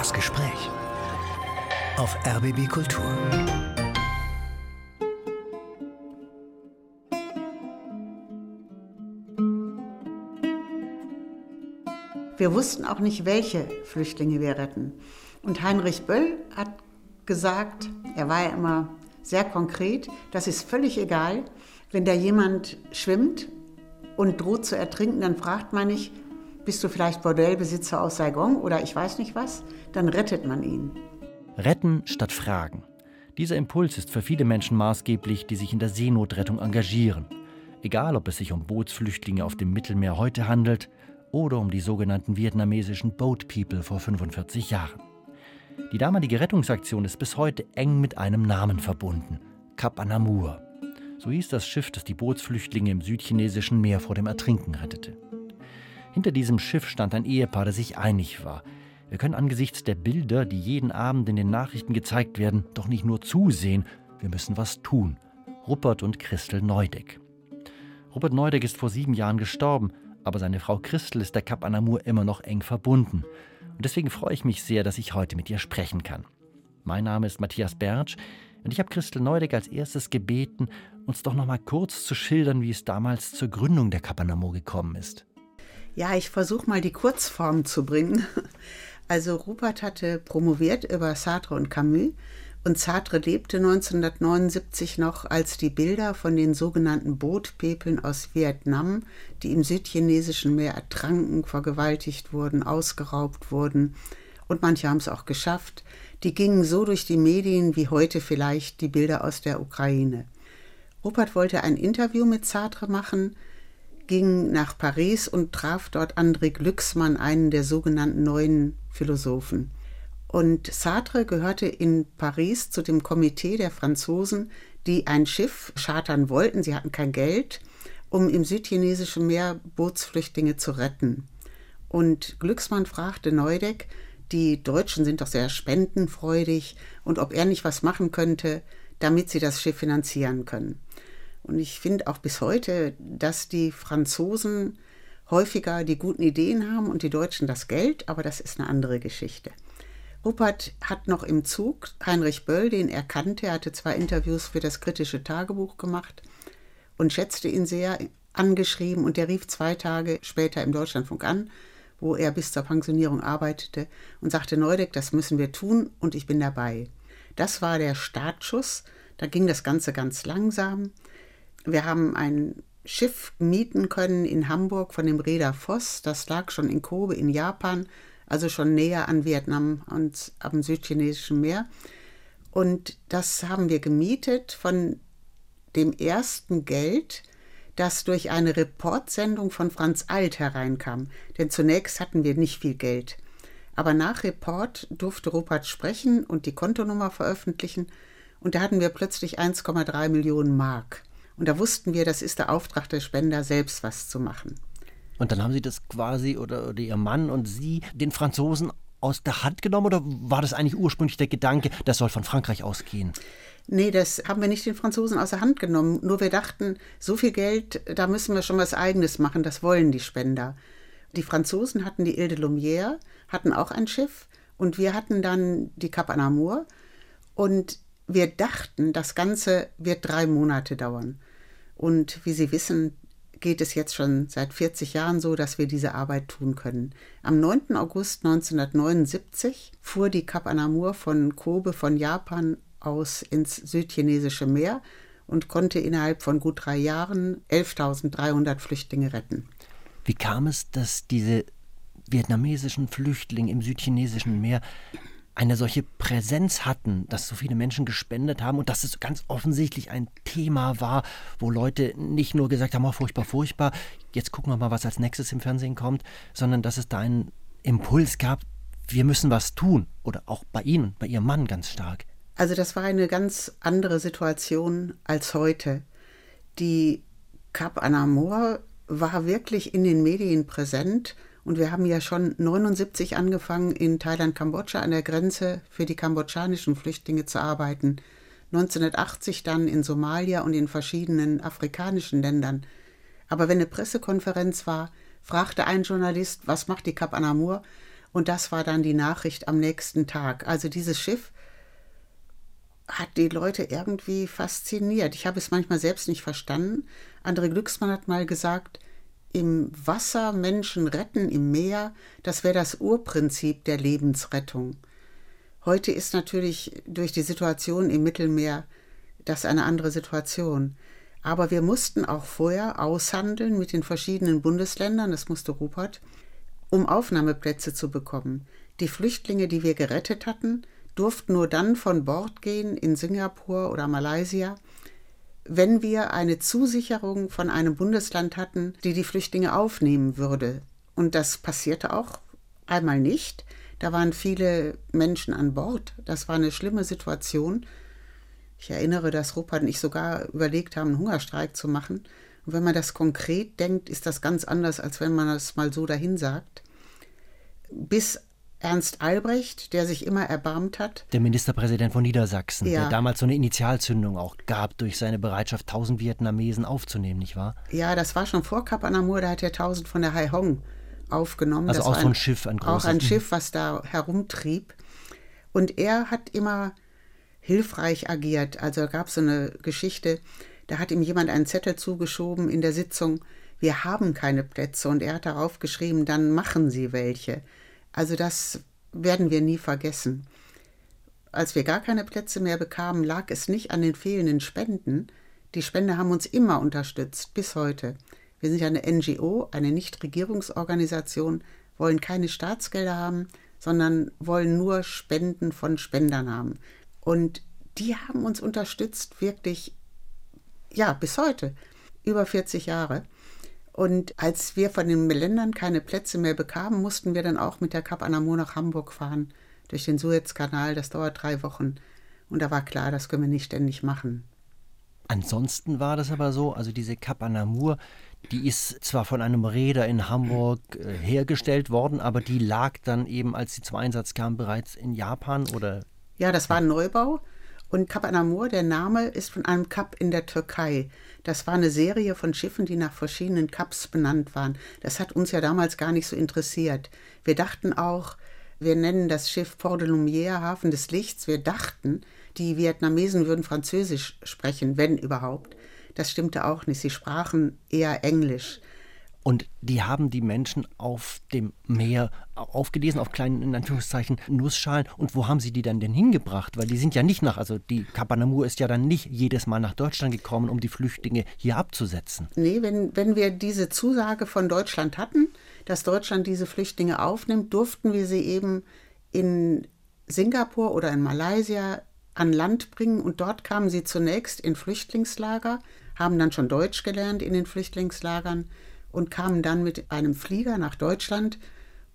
Das Gespräch auf RBB Kultur. Wir wussten auch nicht, welche Flüchtlinge wir retten. Und Heinrich Böll hat gesagt, er war ja immer sehr konkret, das ist völlig egal, wenn da jemand schwimmt und droht zu ertrinken, dann fragt man nicht, bist du vielleicht Bordellbesitzer aus Saigon oder ich weiß nicht was, dann rettet man ihn. Retten statt Fragen. Dieser Impuls ist für viele Menschen maßgeblich, die sich in der Seenotrettung engagieren. Egal, ob es sich um Bootsflüchtlinge auf dem Mittelmeer heute handelt oder um die sogenannten vietnamesischen Boat People vor 45 Jahren. Die damalige Rettungsaktion ist bis heute eng mit einem Namen verbunden: Cap Anamur. So hieß das Schiff, das die Bootsflüchtlinge im südchinesischen Meer vor dem Ertrinken rettete. Hinter diesem Schiff stand ein Ehepaar, das sich einig war. Wir können angesichts der Bilder, die jeden Abend in den Nachrichten gezeigt werden, doch nicht nur zusehen, wir müssen was tun. Ruppert und Christel Neudeck. Rupert Neudeck ist vor sieben Jahren gestorben, aber seine Frau Christel ist der Kap Anamur immer noch eng verbunden. Und deswegen freue ich mich sehr, dass ich heute mit ihr sprechen kann. Mein Name ist Matthias Bertsch und ich habe Christel Neudeck als erstes gebeten, uns doch noch mal kurz zu schildern, wie es damals zur Gründung der Kap Anamur gekommen ist. Ja, ich versuche mal die Kurzform zu bringen. Also Rupert hatte promoviert über Sartre und Camus und Sartre lebte 1979 noch, als die Bilder von den sogenannten Bootpepeln aus Vietnam, die im südchinesischen Meer ertranken, vergewaltigt wurden, ausgeraubt wurden und manche haben es auch geschafft, die gingen so durch die Medien wie heute vielleicht die Bilder aus der Ukraine. Rupert wollte ein Interview mit Sartre machen, ging nach Paris und traf dort André Glücksmann, einen der sogenannten neuen Philosophen. Und Sartre gehörte in Paris zu dem Komitee der Franzosen, die ein Schiff chartern wollten. Sie hatten kein Geld, um im südchinesischen Meer Bootsflüchtlinge zu retten. Und Glücksmann fragte Neudeck, die Deutschen sind doch sehr spendenfreudig, und ob er nicht was machen könnte, damit sie das Schiff finanzieren können. Und ich finde auch bis heute, dass die Franzosen häufiger die guten Ideen haben und die Deutschen das Geld, aber das ist eine andere Geschichte. Rupert hat noch im Zug Heinrich Böll, den er kannte, er hatte zwei Interviews für das kritische Tagebuch gemacht und schätzte ihn sehr, angeschrieben und der rief zwei Tage später im Deutschlandfunk an, wo er bis zur Pensionierung arbeitete und sagte, Neudeck, das müssen wir tun und ich bin dabei. Das war der Startschuss, da ging das Ganze ganz langsam. Wir haben ein Schiff mieten können in Hamburg von dem Reeder Voss. Das lag schon in Kobe in Japan, also schon näher an Vietnam und am südchinesischen Meer. Und das haben wir gemietet von dem ersten Geld, das durch eine Reportsendung von Franz Alt hereinkam. Denn zunächst hatten wir nicht viel Geld. Aber nach Report durfte Rupert sprechen und die Kontonummer veröffentlichen. Und da hatten wir plötzlich 1,3 Millionen Mark. Und da wussten wir, das ist der Auftrag der Spender, selbst was zu machen. Und dann haben Sie das quasi oder, oder Ihr Mann und Sie den Franzosen aus der Hand genommen oder war das eigentlich ursprünglich der Gedanke, das soll von Frankreich ausgehen? Nee, das haben wir nicht den Franzosen aus der Hand genommen. Nur wir dachten, so viel Geld, da müssen wir schon was Eigenes machen, das wollen die Spender. Die Franzosen hatten die Ile de Lumière, hatten auch ein Schiff und wir hatten dann die Cap Anamur und wir dachten, das Ganze wird drei Monate dauern. Und wie Sie wissen, geht es jetzt schon seit 40 Jahren so, dass wir diese Arbeit tun können. Am 9. August 1979 fuhr die Kap Anamur von Kobe von Japan aus ins südchinesische Meer und konnte innerhalb von gut drei Jahren 11.300 Flüchtlinge retten. Wie kam es, dass diese vietnamesischen Flüchtlinge im südchinesischen Meer eine solche Präsenz hatten, dass so viele Menschen gespendet haben und dass es ganz offensichtlich ein Thema war, wo Leute nicht nur gesagt haben, oh, furchtbar, furchtbar, jetzt gucken wir mal, was als nächstes im Fernsehen kommt, sondern dass es da einen Impuls gab, wir müssen was tun. Oder auch bei Ihnen, bei Ihrem Mann ganz stark. Also das war eine ganz andere Situation als heute. Die Cap Anamor war wirklich in den Medien präsent und wir haben ja schon 79 angefangen, in Thailand, Kambodscha an der Grenze für die kambodschanischen Flüchtlinge zu arbeiten. 1980 dann in Somalia und in verschiedenen afrikanischen Ländern. Aber wenn eine Pressekonferenz war, fragte ein Journalist, was macht die Kap Anamur? Und das war dann die Nachricht am nächsten Tag. Also dieses Schiff hat die Leute irgendwie fasziniert. Ich habe es manchmal selbst nicht verstanden. André Glücksmann hat mal gesagt, im Wasser Menschen retten, im Meer, das wäre das Urprinzip der Lebensrettung. Heute ist natürlich durch die Situation im Mittelmeer das eine andere Situation. Aber wir mussten auch vorher aushandeln mit den verschiedenen Bundesländern, das musste Rupert, um Aufnahmeplätze zu bekommen. Die Flüchtlinge, die wir gerettet hatten, durften nur dann von Bord gehen in Singapur oder Malaysia, wenn wir eine Zusicherung von einem Bundesland hatten, die die Flüchtlinge aufnehmen würde. Und das passierte auch einmal nicht. Da waren viele Menschen an Bord. Das war eine schlimme Situation. Ich erinnere, dass Rupert und ich sogar überlegt haben, einen Hungerstreik zu machen. Und wenn man das konkret denkt, ist das ganz anders, als wenn man das mal so dahin sagt. Bis Ernst Albrecht, der sich immer erbarmt hat. Der Ministerpräsident von Niedersachsen, ja. der damals so eine Initialzündung auch gab durch seine Bereitschaft, tausend Vietnamesen aufzunehmen, nicht wahr? Ja, das war schon vor Kap Anamur, da hat er tausend von der Hai Hong aufgenommen. Also das auch so ein, Schiff, ein großes. Auch ein Schiff, was da herumtrieb. Und er hat immer hilfreich agiert. Also gab es so eine Geschichte, da hat ihm jemand einen Zettel zugeschoben in der Sitzung, wir haben keine Plätze. Und er hat darauf geschrieben, dann machen Sie welche. Also das werden wir nie vergessen. Als wir gar keine Plätze mehr bekamen, lag es nicht an den fehlenden Spenden. Die Spender haben uns immer unterstützt, bis heute. Wir sind ja eine NGO, eine Nichtregierungsorganisation, wollen keine Staatsgelder haben, sondern wollen nur Spenden von Spendern haben. Und die haben uns unterstützt, wirklich, ja, bis heute, über 40 Jahre. Und als wir von den Ländern keine Plätze mehr bekamen, mussten wir dann auch mit der Cap Anamur nach Hamburg fahren, durch den Suezkanal. Das dauert drei Wochen. Und da war klar, das können wir nicht ständig machen. Ansonsten war das aber so, also diese Cap Anamur, die ist zwar von einem Reeder in Hamburg äh, hergestellt worden, aber die lag dann eben, als sie zum Einsatz kam, bereits in Japan oder? Ja, das war ein Neubau. Und Kap Anamur, der Name ist von einem Kap in der Türkei. Das war eine Serie von Schiffen, die nach verschiedenen Kaps benannt waren. Das hat uns ja damals gar nicht so interessiert. Wir dachten auch, wir nennen das Schiff Port de Lumière, Hafen des Lichts. Wir dachten, die Vietnamesen würden Französisch sprechen, wenn überhaupt. Das stimmte auch nicht. Sie sprachen eher Englisch. Und die haben die Menschen auf dem Meer aufgelesen, auf kleinen, in Anführungszeichen, Nussschalen. Und wo haben sie die dann denn hingebracht? Weil die sind ja nicht nach, also die Kapanamur ist ja dann nicht jedes Mal nach Deutschland gekommen, um die Flüchtlinge hier abzusetzen. Nee, wenn, wenn wir diese Zusage von Deutschland hatten, dass Deutschland diese Flüchtlinge aufnimmt, durften wir sie eben in Singapur oder in Malaysia an Land bringen. Und dort kamen sie zunächst in Flüchtlingslager, haben dann schon Deutsch gelernt in den Flüchtlingslagern und kamen dann mit einem Flieger nach Deutschland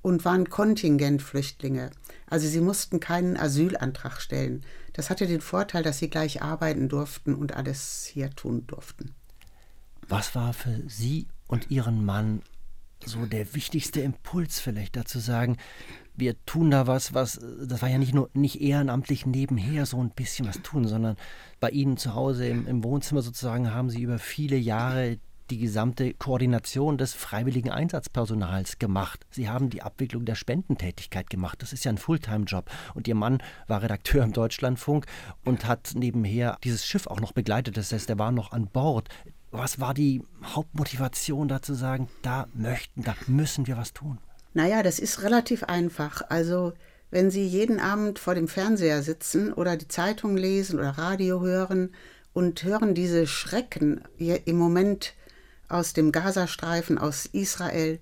und waren Kontingentflüchtlinge. Also sie mussten keinen Asylantrag stellen. Das hatte den Vorteil, dass sie gleich arbeiten durften und alles hier tun durften. Was war für Sie und Ihren Mann so der wichtigste Impuls vielleicht dazu sagen, wir tun da was, was, das war ja nicht nur nicht ehrenamtlich nebenher so ein bisschen was tun, sondern bei Ihnen zu Hause im, im Wohnzimmer sozusagen haben Sie über viele Jahre die gesamte Koordination des freiwilligen Einsatzpersonals gemacht. Sie haben die Abwicklung der Spendentätigkeit gemacht. Das ist ja ein Fulltime-Job. Und Ihr Mann war Redakteur im Deutschlandfunk und hat nebenher dieses Schiff auch noch begleitet. Das heißt, er war noch an Bord. Was war die Hauptmotivation da zu sagen, da möchten, da müssen wir was tun? Naja, das ist relativ einfach. Also, wenn Sie jeden Abend vor dem Fernseher sitzen oder die Zeitung lesen oder Radio hören und hören diese Schrecken im Moment aus dem Gazastreifen, aus Israel.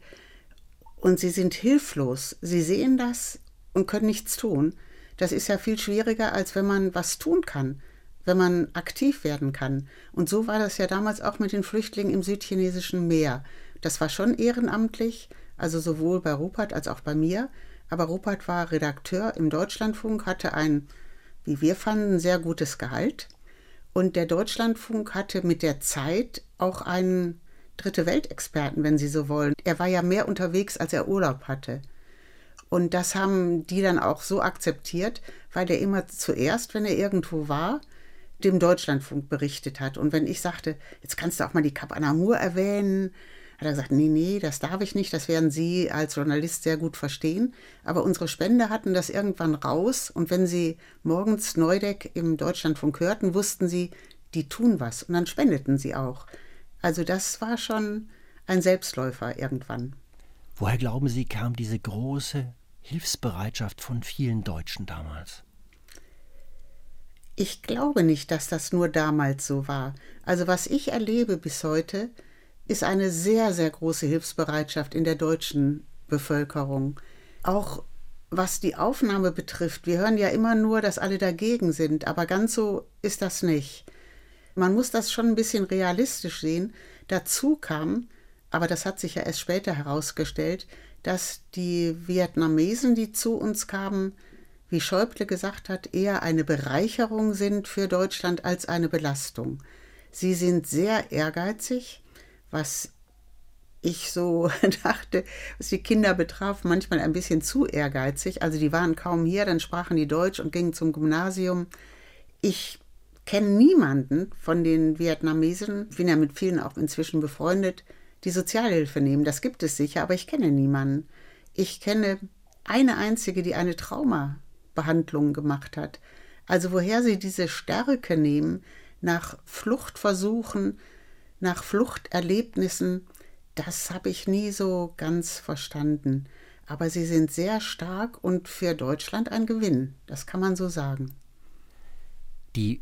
Und sie sind hilflos. Sie sehen das und können nichts tun. Das ist ja viel schwieriger, als wenn man was tun kann, wenn man aktiv werden kann. Und so war das ja damals auch mit den Flüchtlingen im südchinesischen Meer. Das war schon ehrenamtlich, also sowohl bei Rupert als auch bei mir. Aber Rupert war Redakteur im Deutschlandfunk, hatte ein, wie wir fanden, sehr gutes Gehalt. Und der Deutschlandfunk hatte mit der Zeit auch einen Dritte Weltexperten, wenn Sie so wollen. Er war ja mehr unterwegs, als er Urlaub hatte. Und das haben die dann auch so akzeptiert, weil er immer zuerst, wenn er irgendwo war, dem Deutschlandfunk berichtet hat. Und wenn ich sagte, jetzt kannst du auch mal die Kap Anamur erwähnen, Hat er gesagt, nee, nee, das darf ich nicht, das werden Sie als Journalist sehr gut verstehen. Aber unsere Spender hatten das irgendwann raus und wenn Sie morgens Neudeck im Deutschlandfunk hörten, wussten Sie, die tun was und dann spendeten sie auch. Also das war schon ein Selbstläufer irgendwann. Woher glauben Sie, kam diese große Hilfsbereitschaft von vielen Deutschen damals? Ich glaube nicht, dass das nur damals so war. Also was ich erlebe bis heute, ist eine sehr, sehr große Hilfsbereitschaft in der deutschen Bevölkerung. Auch was die Aufnahme betrifft, wir hören ja immer nur, dass alle dagegen sind, aber ganz so ist das nicht. Man muss das schon ein bisschen realistisch sehen. Dazu kam, aber das hat sich ja erst später herausgestellt, dass die Vietnamesen, die zu uns kamen, wie Schäuble gesagt hat, eher eine Bereicherung sind für Deutschland als eine Belastung. Sie sind sehr ehrgeizig, was ich so dachte, was die Kinder betraf, manchmal ein bisschen zu ehrgeizig. Also die waren kaum hier, dann sprachen die Deutsch und gingen zum Gymnasium. Ich kenne niemanden von den Vietnamesen, ich bin ja mit vielen auch inzwischen befreundet, die Sozialhilfe nehmen. Das gibt es sicher, aber ich kenne niemanden. Ich kenne eine einzige, die eine Traumabehandlung gemacht hat. Also woher sie diese Stärke nehmen, nach Fluchtversuchen, nach Fluchterlebnissen, das habe ich nie so ganz verstanden. Aber sie sind sehr stark und für Deutschland ein Gewinn, das kann man so sagen. Die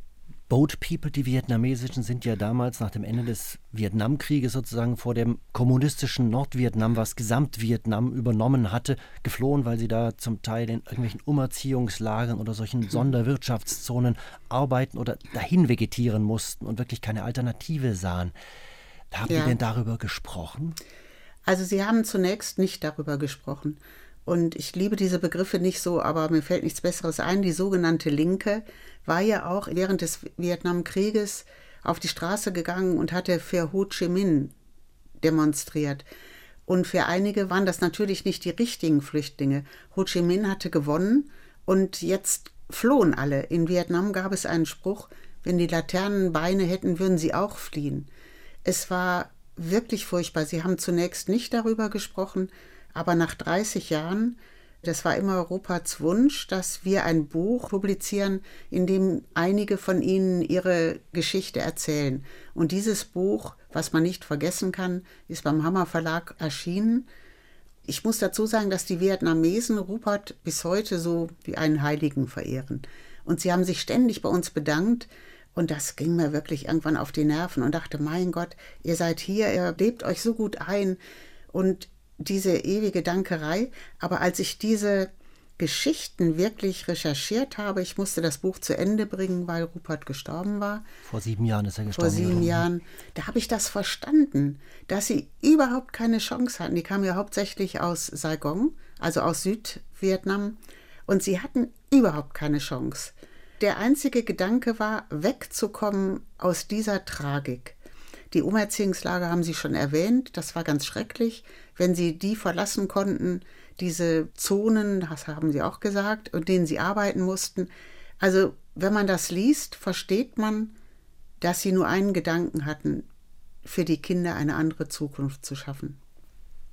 Boat People, die vietnamesischen, sind ja damals nach dem Ende des Vietnamkrieges sozusagen vor dem kommunistischen Nordvietnam, was Gesamtvietnam übernommen hatte, geflohen, weil sie da zum Teil in irgendwelchen Umerziehungslagern oder solchen Sonderwirtschaftszonen arbeiten oder dahin vegetieren mussten und wirklich keine Alternative sahen. Haben ja. Sie denn darüber gesprochen? Also Sie haben zunächst nicht darüber gesprochen. Und ich liebe diese Begriffe nicht so, aber mir fällt nichts Besseres ein. Die sogenannte Linke war ja auch während des Vietnamkrieges auf die Straße gegangen und hatte für Ho Chi Minh demonstriert. Und für einige waren das natürlich nicht die richtigen Flüchtlinge. Ho Chi Minh hatte gewonnen und jetzt flohen alle. In Vietnam gab es einen Spruch, wenn die Laternen Beine hätten, würden sie auch fliehen. Es war wirklich furchtbar. Sie haben zunächst nicht darüber gesprochen, aber nach 30 Jahren, das war immer Ruperts Wunsch, dass wir ein Buch publizieren, in dem einige von ihnen ihre Geschichte erzählen. Und dieses Buch, was man nicht vergessen kann, ist beim Hammer Verlag erschienen. Ich muss dazu sagen, dass die Vietnamesen Rupert bis heute so wie einen Heiligen verehren. Und sie haben sich ständig bei uns bedankt, und das ging mir wirklich irgendwann auf die Nerven und dachte, mein Gott, ihr seid hier, ihr lebt euch so gut ein. Und diese ewige Dankerei. Aber als ich diese Geschichten wirklich recherchiert habe, ich musste das Buch zu Ende bringen, weil Rupert gestorben war. Vor sieben Jahren ist er gestorben. Vor sieben Jahren. Da habe ich das verstanden, dass sie überhaupt keine Chance hatten. Die kamen ja hauptsächlich aus Saigon, also aus Südvietnam. Und sie hatten überhaupt keine Chance. Der einzige Gedanke war, wegzukommen aus dieser Tragik. Die Umerziehungslager haben Sie schon erwähnt, das war ganz schrecklich. Wenn Sie die verlassen konnten, diese Zonen, das haben Sie auch gesagt, in denen Sie arbeiten mussten. Also, wenn man das liest, versteht man, dass Sie nur einen Gedanken hatten, für die Kinder eine andere Zukunft zu schaffen.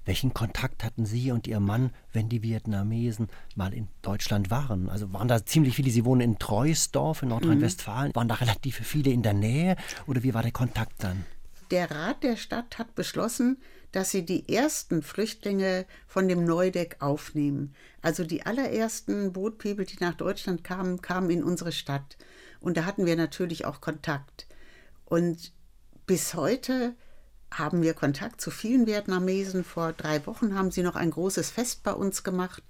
Welchen Kontakt hatten Sie und Ihr Mann, wenn die Vietnamesen mal in Deutschland waren? Also waren da ziemlich viele, Sie wohnen in Treusdorf in Nordrhein-Westfalen, mhm. waren da relativ viele in der Nähe oder wie war der Kontakt dann? Der Rat der Stadt hat beschlossen, dass sie die ersten Flüchtlinge von dem Neudeck aufnehmen. Also die allerersten Bootpeople, die nach Deutschland kamen, kamen in unsere Stadt. Und da hatten wir natürlich auch Kontakt. Und bis heute haben wir Kontakt zu vielen Vietnamesen. Vor drei Wochen haben sie noch ein großes Fest bei uns gemacht.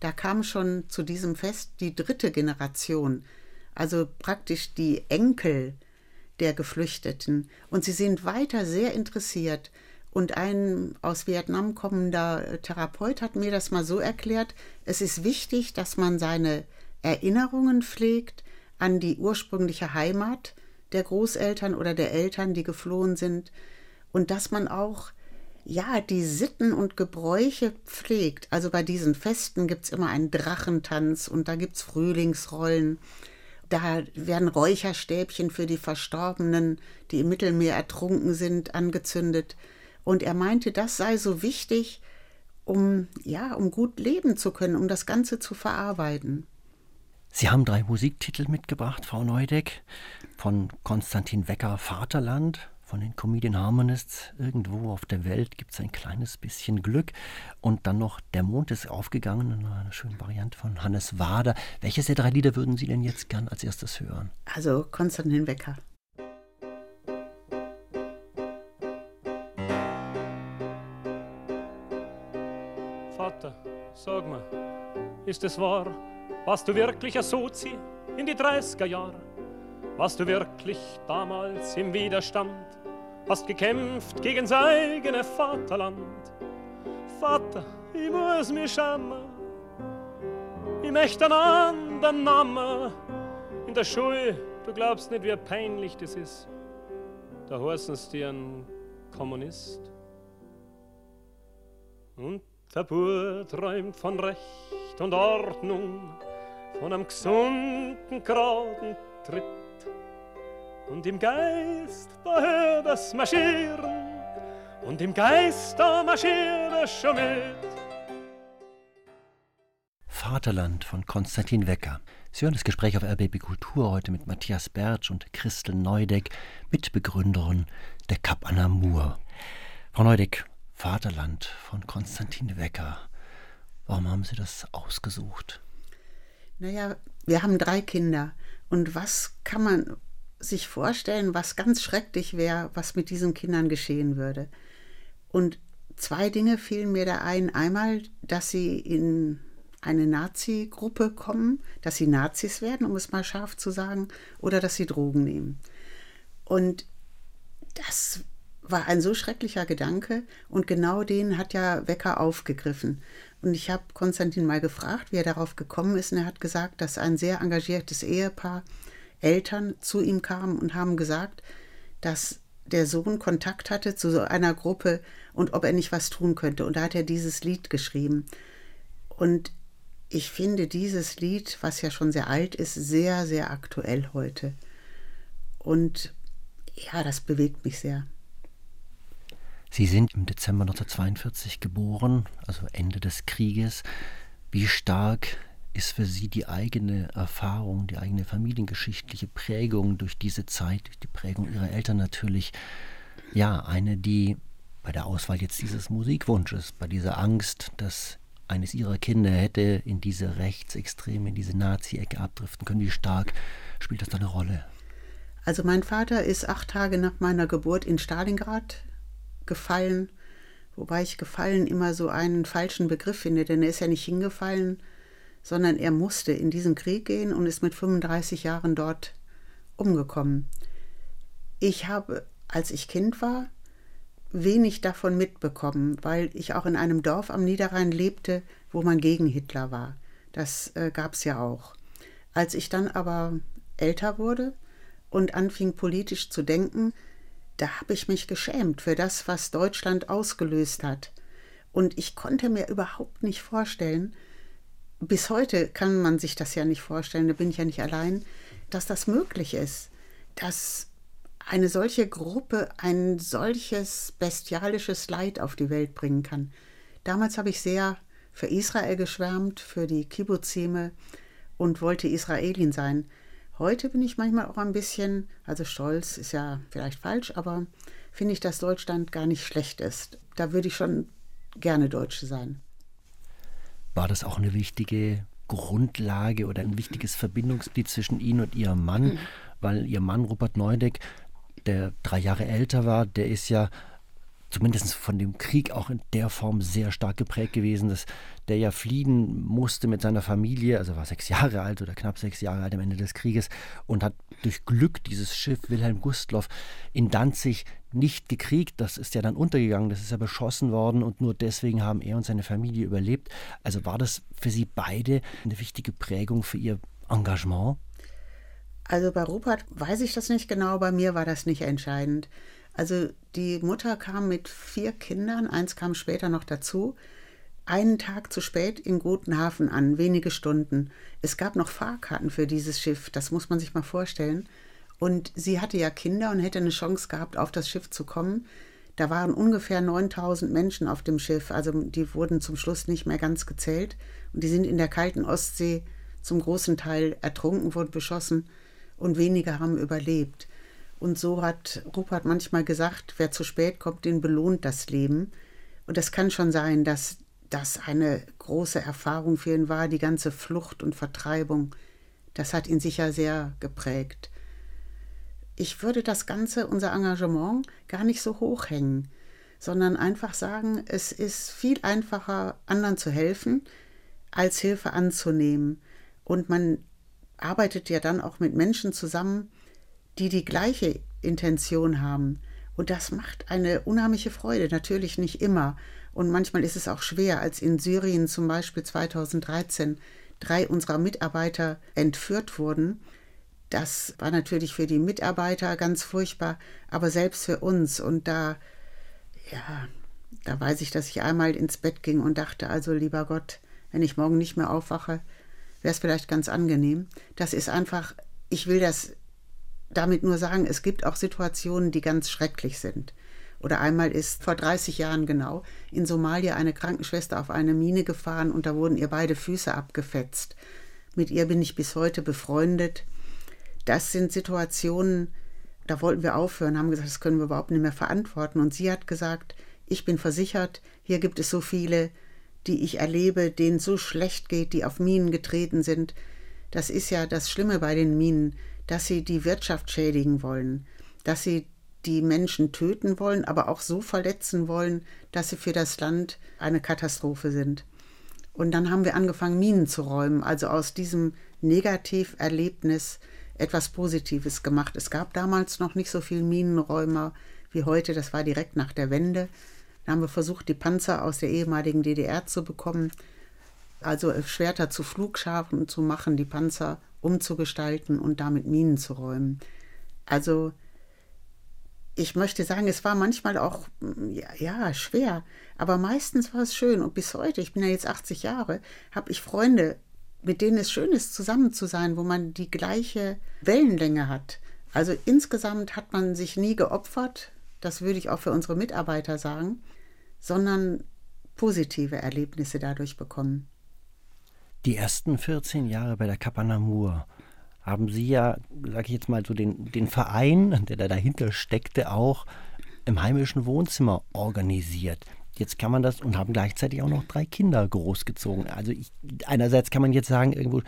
Da kam schon zu diesem Fest die dritte Generation, also praktisch die Enkel der Geflüchteten. Und sie sind weiter sehr interessiert. Und ein aus Vietnam kommender Therapeut hat mir das mal so erklärt, es ist wichtig, dass man seine Erinnerungen pflegt an die ursprüngliche Heimat der Großeltern oder der Eltern, die geflohen sind, und dass man auch ja, die Sitten und Gebräuche pflegt. Also bei diesen Festen gibt es immer einen Drachentanz und da gibt es Frühlingsrollen da werden Räucherstäbchen für die Verstorbenen, die im Mittelmeer ertrunken sind, angezündet. Und er meinte, das sei so wichtig, um, ja, um gut leben zu können, um das Ganze zu verarbeiten. Sie haben drei Musiktitel mitgebracht, Frau Neudeck, von Konstantin Wecker Vaterland, von den Comedian Harmonists. Irgendwo auf der Welt gibt es ein kleines bisschen Glück. Und dann noch Der Mond ist aufgegangen, eine schöne Variante von Hannes Wader. Welches der drei Lieder würden Sie denn jetzt gern als erstes hören? Also Konstantin Wecker. Ist es wahr, was du wirklich ein Sozi in die 30er Jahre? Was du wirklich damals im Widerstand hast gekämpft gegen sein eigenes Vaterland? Vater, ich muss mich schämen, ich möchte einen anderen Namen. In der Schule, du glaubst nicht, wie peinlich das ist. Da heißen sie dir ein Kommunist. Und der Bub träumt von Recht und Ordnung, von einem gesunden, geraden Tritt. Und im Geist, da hört das Marschieren, und im Geist, da marschiert es schon mit. Vaterland von Konstantin Wecker. Sie hören das Gespräch auf RBB Kultur heute mit Matthias Bertsch und Christel Neudeck, Mitbegründerin der Cap Anamur. Frau Neudeck, Vaterland von Konstantin Wecker. Warum haben Sie das ausgesucht? Naja, wir haben drei Kinder. Und was kann man sich vorstellen, was ganz schrecklich wäre, was mit diesen Kindern geschehen würde? Und zwei Dinge fielen mir da ein. Einmal, dass sie in eine Nazi-Gruppe kommen, dass sie Nazis werden, um es mal scharf zu sagen, oder dass sie Drogen nehmen. Und das war ein so schrecklicher Gedanke und genau den hat ja Wecker aufgegriffen. Und ich habe Konstantin mal gefragt, wie er darauf gekommen ist und er hat gesagt, dass ein sehr engagiertes Ehepaar, Eltern zu ihm kamen und haben gesagt, dass der Sohn Kontakt hatte zu so einer Gruppe und ob er nicht was tun könnte. Und da hat er dieses Lied geschrieben. Und ich finde dieses Lied, was ja schon sehr alt ist, sehr, sehr aktuell heute. Und ja, das bewegt mich sehr. Sie sind im Dezember 1942 geboren, also Ende des Krieges. Wie stark ist für Sie die eigene Erfahrung, die eigene familiengeschichtliche Prägung durch diese Zeit, durch die Prägung Ihrer Eltern natürlich, ja, eine, die bei der Auswahl jetzt dieses Musikwunsches, bei dieser Angst, dass eines Ihrer Kinder hätte in diese Rechtsextreme, in diese Nazi-Ecke abdriften können, wie stark spielt das da eine Rolle? Also mein Vater ist acht Tage nach meiner Geburt in Stalingrad gefallen, wobei ich gefallen immer so einen falschen Begriff finde, denn er ist ja nicht hingefallen, sondern er musste in diesen Krieg gehen und ist mit 35 Jahren dort umgekommen. Ich habe, als ich Kind war, wenig davon mitbekommen, weil ich auch in einem Dorf am Niederrhein lebte, wo man gegen Hitler war. Das äh, gab es ja auch. Als ich dann aber älter wurde und anfing politisch zu denken, da habe ich mich geschämt für das, was Deutschland ausgelöst hat. Und ich konnte mir überhaupt nicht vorstellen, bis heute kann man sich das ja nicht vorstellen, da bin ich ja nicht allein, dass das möglich ist, dass eine solche Gruppe ein solches bestialisches Leid auf die Welt bringen kann. Damals habe ich sehr für Israel geschwärmt, für die Kibbuzime und wollte Israelin sein. Heute bin ich manchmal auch ein bisschen, also stolz ist ja vielleicht falsch, aber finde ich, dass Deutschland gar nicht schlecht ist. Da würde ich schon gerne Deutsche sein. War das auch eine wichtige Grundlage oder ein wichtiges Verbindungsglied zwischen Ihnen und Ihrem Mann? Mhm. Weil Ihr Mann, Rupert Neudeck, der drei Jahre älter war, der ist ja zumindest von dem Krieg auch in der Form sehr stark geprägt gewesen, dass der ja fliehen musste mit seiner Familie, also war sechs Jahre alt oder knapp sechs Jahre alt am Ende des Krieges und hat durch Glück dieses Schiff Wilhelm Gustloff in Danzig nicht gekriegt. Das ist ja dann untergegangen, das ist ja beschossen worden und nur deswegen haben er und seine Familie überlebt. Also war das für Sie beide eine wichtige Prägung für Ihr Engagement? Also bei Rupert weiß ich das nicht genau, bei mir war das nicht entscheidend. Also die Mutter kam mit vier Kindern, eins kam später noch dazu, einen Tag zu spät in Gutenhafen an, wenige Stunden. Es gab noch Fahrkarten für dieses Schiff, das muss man sich mal vorstellen. Und sie hatte ja Kinder und hätte eine Chance gehabt, auf das Schiff zu kommen. Da waren ungefähr 9000 Menschen auf dem Schiff, also die wurden zum Schluss nicht mehr ganz gezählt. Und die sind in der kalten Ostsee zum großen Teil ertrunken, wurden beschossen und wenige haben überlebt. Und so hat Rupert manchmal gesagt, wer zu spät kommt, den belohnt das Leben. Und es kann schon sein, dass das eine große Erfahrung für ihn war, die ganze Flucht und Vertreibung. Das hat ihn sicher sehr geprägt. Ich würde das Ganze, unser Engagement, gar nicht so hoch hängen, sondern einfach sagen, es ist viel einfacher, anderen zu helfen, als Hilfe anzunehmen. Und man arbeitet ja dann auch mit Menschen zusammen, die die gleiche Intention haben. Und das macht eine unheimliche Freude, natürlich nicht immer. Und manchmal ist es auch schwer, als in Syrien zum Beispiel 2013 drei unserer Mitarbeiter entführt wurden. Das war natürlich für die Mitarbeiter ganz furchtbar, aber selbst für uns. Und da, ja, da weiß ich, dass ich einmal ins Bett ging und dachte, also lieber Gott, wenn ich morgen nicht mehr aufwache, wäre es vielleicht ganz angenehm. Das ist einfach, ich will das damit nur sagen, es gibt auch Situationen, die ganz schrecklich sind. Oder einmal ist vor 30 Jahren genau in Somalia eine Krankenschwester auf eine Mine gefahren und da wurden ihr beide Füße abgefetzt. Mit ihr bin ich bis heute befreundet. Das sind Situationen, da wollten wir aufhören, haben gesagt, das können wir überhaupt nicht mehr verantworten. Und sie hat gesagt, ich bin versichert, hier gibt es so viele, die ich erlebe, denen so schlecht geht, die auf Minen getreten sind. Das ist ja das Schlimme bei den Minen, dass sie die Wirtschaft schädigen wollen, dass sie die Menschen töten wollen, aber auch so verletzen wollen, dass sie für das Land eine Katastrophe sind. Und dann haben wir angefangen, Minen zu räumen, also aus diesem Negativerlebnis etwas Positives gemacht. Es gab damals noch nicht so viele Minenräumer wie heute, das war direkt nach der Wende. Da haben wir versucht, die Panzer aus der ehemaligen DDR zu bekommen, also Schwerter zu Flugschafen zu machen, die Panzer umzugestalten und damit Minen zu räumen. Also ich möchte sagen, es war manchmal auch ja, ja, schwer, aber meistens war es schön. Und bis heute, ich bin ja jetzt 80 Jahre, habe ich Freunde, mit denen es schön ist, zusammen zu sein, wo man die gleiche Wellenlänge hat. Also insgesamt hat man sich nie geopfert, das würde ich auch für unsere Mitarbeiter sagen, sondern positive Erlebnisse dadurch bekommen. Die ersten 14 Jahre bei der Kapanamur haben Sie ja, sage ich jetzt mal, so den, den Verein, der da dahinter steckte, auch im heimischen Wohnzimmer organisiert. Jetzt kann man das und haben gleichzeitig auch noch drei Kinder großgezogen. Also ich, einerseits kann man jetzt sagen, irgendwo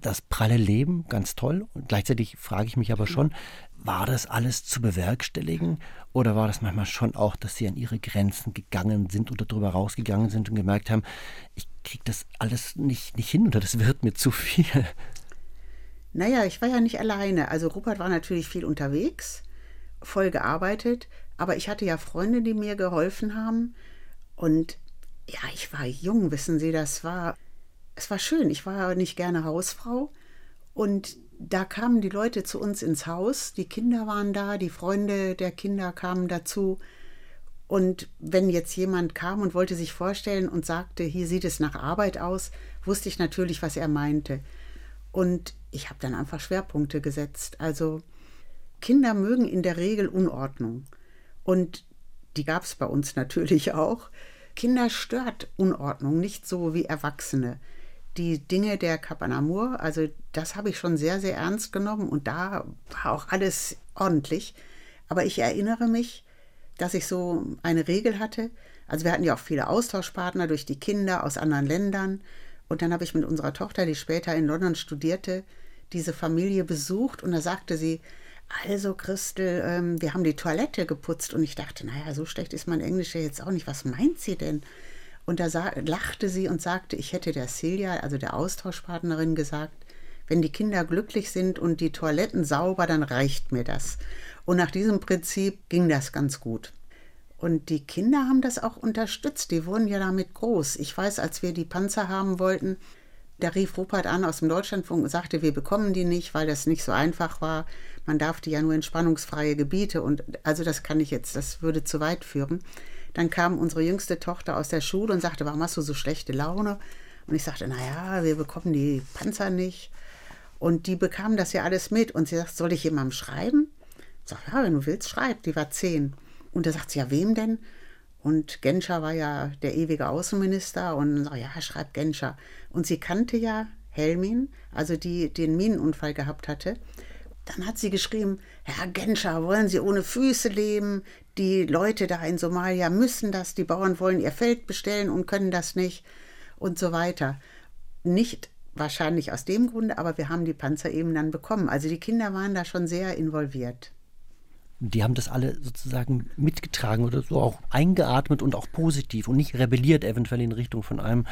das pralle Leben, ganz toll. Und gleichzeitig frage ich mich aber schon, war das alles zu bewerkstelligen? Oder war das manchmal schon auch, dass sie an ihre Grenzen gegangen sind oder darüber rausgegangen sind und gemerkt haben, ich kriege das alles nicht, nicht hin oder das wird mir zu viel? Naja, ich war ja nicht alleine. Also Rupert war natürlich viel unterwegs, voll gearbeitet, aber ich hatte ja Freunde, die mir geholfen haben. Und ja, ich war jung, wissen Sie, das war, es war schön. Ich war nicht gerne Hausfrau. Und da kamen die Leute zu uns ins Haus, die Kinder waren da, die Freunde der Kinder kamen dazu. Und wenn jetzt jemand kam und wollte sich vorstellen und sagte, hier sieht es nach Arbeit aus, wusste ich natürlich, was er meinte. Und ich habe dann einfach Schwerpunkte gesetzt. Also Kinder mögen in der Regel Unordnung. Und die gab es bei uns natürlich auch. Kinder stört Unordnung, nicht so wie Erwachsene. Die Dinge der Kapanamur, also das habe ich schon sehr, sehr ernst genommen und da war auch alles ordentlich. Aber ich erinnere mich, dass ich so eine Regel hatte. Also wir hatten ja auch viele Austauschpartner durch die Kinder aus anderen Ländern. Und dann habe ich mit unserer Tochter, die später in London studierte, diese Familie besucht und da sagte sie, also Christel, ähm, wir haben die Toilette geputzt und ich dachte, naja, so schlecht ist mein Englisch ja jetzt auch nicht. Was meint sie denn? Und da lachte sie und sagte, ich hätte der Silja, also der Austauschpartnerin, gesagt, wenn die Kinder glücklich sind und die Toiletten sauber, dann reicht mir das. Und nach diesem Prinzip ging das ganz gut. Und die Kinder haben das auch unterstützt. Die wurden ja damit groß. Ich weiß, als wir die Panzer haben wollten, da rief Rupert an aus dem Deutschlandfunk und sagte, wir bekommen die nicht, weil das nicht so einfach war. Man darf die ja nur in spannungsfreie Gebiete und also das kann ich jetzt, das würde zu weit führen. Dann kam unsere jüngste Tochter aus der Schule und sagte, warum hast du so schlechte Laune? Und ich sagte, naja, wir bekommen die Panzer nicht. Und die bekamen das ja alles mit. Und sie sagt, soll ich jemandem schreiben? Ich sag, ja, wenn du willst, schreib. Die war zehn. Und da sagt sie, ja, wem denn? Und Genscher war ja der ewige Außenminister und so, ja, schreibt Genscher. Und sie kannte ja Helmin, also die den Minenunfall gehabt hatte. Dann hat sie geschrieben, Herr Genscher, wollen Sie ohne Füße leben? Die Leute da in Somalia müssen das, die Bauern wollen ihr Feld bestellen und können das nicht und so weiter. Nicht wahrscheinlich aus dem Grunde, aber wir haben die Panzer eben dann bekommen. Also die Kinder waren da schon sehr involviert die haben das alle sozusagen mitgetragen oder so auch eingeatmet und auch positiv und nicht rebelliert eventuell in Richtung von einem,